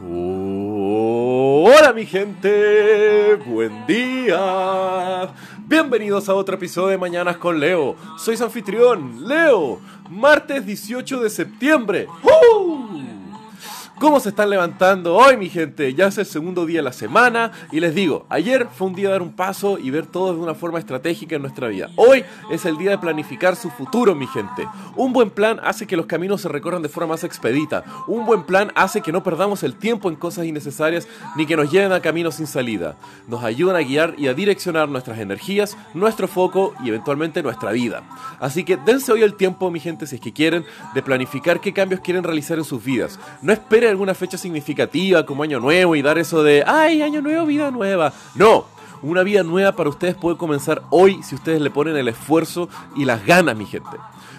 Hola mi gente, buen día. Bienvenidos a otro episodio de Mañanas con Leo. Soy su anfitrión, Leo. Martes 18 de septiembre. ¿Cómo se están levantando hoy, mi gente? Ya es el segundo día de la semana y les digo, ayer fue un día de dar un paso y ver todo de una forma estratégica en nuestra vida. Hoy es el día de planificar su futuro, mi gente. Un buen plan hace que los caminos se recorran de forma más expedita. Un buen plan hace que no perdamos el tiempo en cosas innecesarias ni que nos lleven a caminos sin salida. Nos ayudan a guiar y a direccionar nuestras energías, nuestro foco y eventualmente nuestra vida. Así que dense hoy el tiempo, mi gente, si es que quieren, de planificar qué cambios quieren realizar en sus vidas. No esperen alguna fecha significativa como Año Nuevo y dar eso de, ay, Año Nuevo, vida nueva. No, una vida nueva para ustedes puede comenzar hoy si ustedes le ponen el esfuerzo y las ganas, mi gente.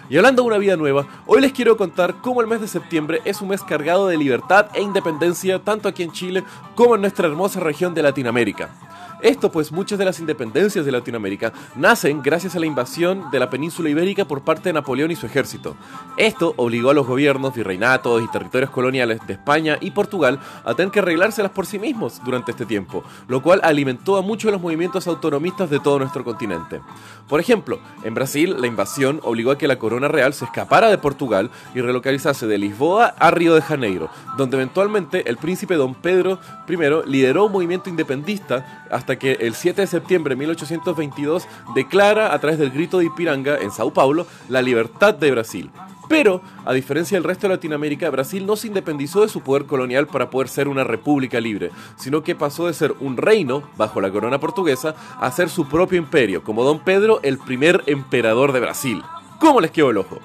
Y hablando de una vida nueva, hoy les quiero contar cómo el mes de septiembre es un mes cargado de libertad e independencia tanto aquí en Chile como en nuestra hermosa región de Latinoamérica. Esto pues muchas de las independencias de Latinoamérica nacen gracias a la invasión de la península ibérica por parte de Napoleón y su ejército. Esto obligó a los gobiernos, virreinatos y territorios coloniales de España y Portugal a tener que arreglárselas por sí mismos durante este tiempo, lo cual alimentó a muchos de los movimientos autonomistas de todo nuestro continente. Por ejemplo, en Brasil la invasión obligó a que la corona real se escapara de Portugal y relocalizase de Lisboa a Río de Janeiro, donde eventualmente el príncipe don Pedro I lideró un movimiento independentista hasta que el 7 de septiembre de 1822 declara a través del grito de Ipiranga en Sao Paulo la libertad de Brasil. Pero, a diferencia del resto de Latinoamérica, Brasil no se independizó de su poder colonial para poder ser una república libre, sino que pasó de ser un reino, bajo la corona portuguesa, a ser su propio imperio, como Don Pedro, el primer emperador de Brasil. ¿Cómo les quedó el ojo?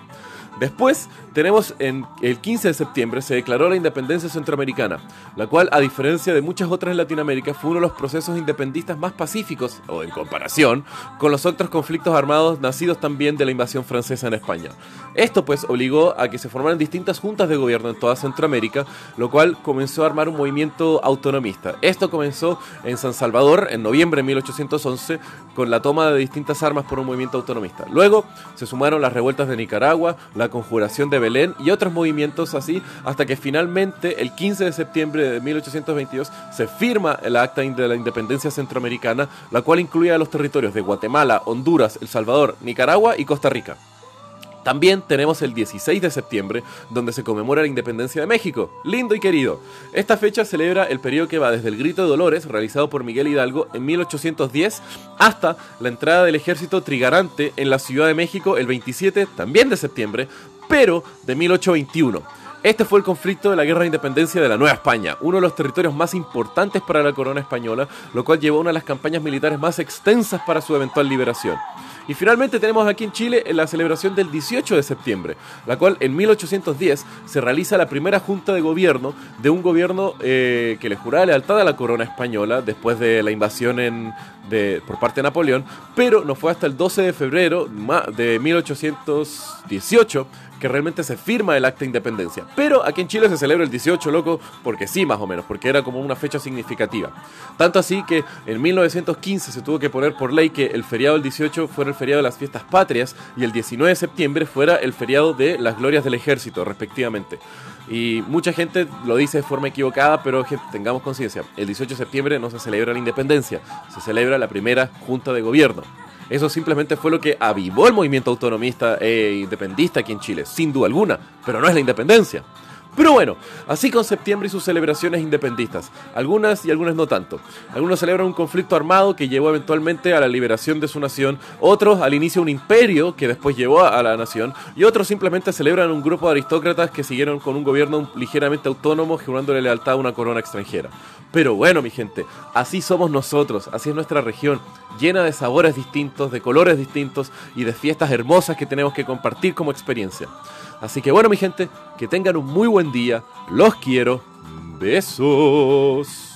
Después tenemos en el 15 de septiembre se declaró la independencia centroamericana, la cual a diferencia de muchas otras en Latinoamérica fue uno de los procesos independistas más pacíficos, o en comparación, con los otros conflictos armados nacidos también de la invasión francesa en España. Esto pues obligó a que se formaran distintas juntas de gobierno en toda Centroamérica, lo cual comenzó a armar un movimiento autonomista. Esto comenzó en San Salvador en noviembre de 1811 con la toma de distintas armas por un movimiento autonomista. Luego se sumaron las revueltas de Nicaragua, la conjuración de Belén y otros movimientos así, hasta que finalmente el 15 de septiembre de 1822 se firma el Acta de la Independencia Centroamericana, la cual incluía los territorios de Guatemala, Honduras, El Salvador, Nicaragua y Costa Rica. También tenemos el 16 de septiembre, donde se conmemora la independencia de México. Lindo y querido. Esta fecha celebra el periodo que va desde el Grito de Dolores, realizado por Miguel Hidalgo en 1810, hasta la entrada del ejército trigarante en la Ciudad de México el 27, también de septiembre, pero de 1821. Este fue el conflicto de la Guerra de Independencia de la Nueva España, uno de los territorios más importantes para la corona española, lo cual llevó a una de las campañas militares más extensas para su eventual liberación. Y finalmente tenemos aquí en Chile la celebración del 18 de septiembre, la cual en 1810 se realiza la primera junta de gobierno de un gobierno eh, que le juraba lealtad a la corona española después de la invasión en, de, por parte de Napoleón, pero no fue hasta el 12 de febrero de 1818 que realmente se firma el acta de independencia. Pero aquí en Chile se celebra el 18, loco, porque sí, más o menos, porque era como una fecha significativa. Tanto así que en 1915 se tuvo que poner por ley que el feriado del 18 fuera el feriado de las fiestas patrias y el 19 de septiembre fuera el feriado de las glorias del ejército, respectivamente. Y mucha gente lo dice de forma equivocada, pero tengamos conciencia, el 18 de septiembre no se celebra la independencia, se celebra la primera junta de gobierno. Eso simplemente fue lo que avivó el movimiento autonomista e independista aquí en Chile, sin duda alguna, pero no es la independencia. Pero bueno, así con septiembre y sus celebraciones independistas, algunas y algunas no tanto. Algunos celebran un conflicto armado que llevó eventualmente a la liberación de su nación, otros al inicio de un imperio que después llevó a la nación, y otros simplemente celebran un grupo de aristócratas que siguieron con un gobierno ligeramente autónomo, jurándole lealtad a una corona extranjera. Pero bueno, mi gente, así somos nosotros, así es nuestra región, llena de sabores distintos, de colores distintos y de fiestas hermosas que tenemos que compartir como experiencia. Así que bueno, mi gente, que tengan un muy buen día, los quiero, besos.